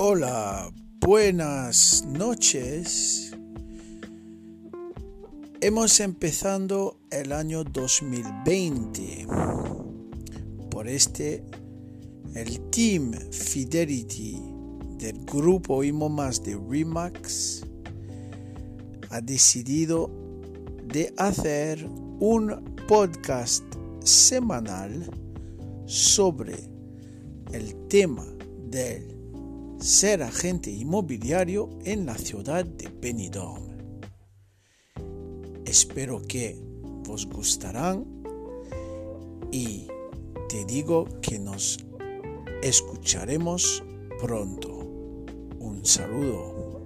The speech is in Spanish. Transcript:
Hola, buenas noches. Hemos empezado el año 2020. Por este, el Team Fidelity del grupo Imo Más de Remax ha decidido de hacer un podcast semanal sobre el tema del ser agente inmobiliario en la ciudad de Benidorm. Espero que os gustarán y te digo que nos escucharemos pronto. Un saludo.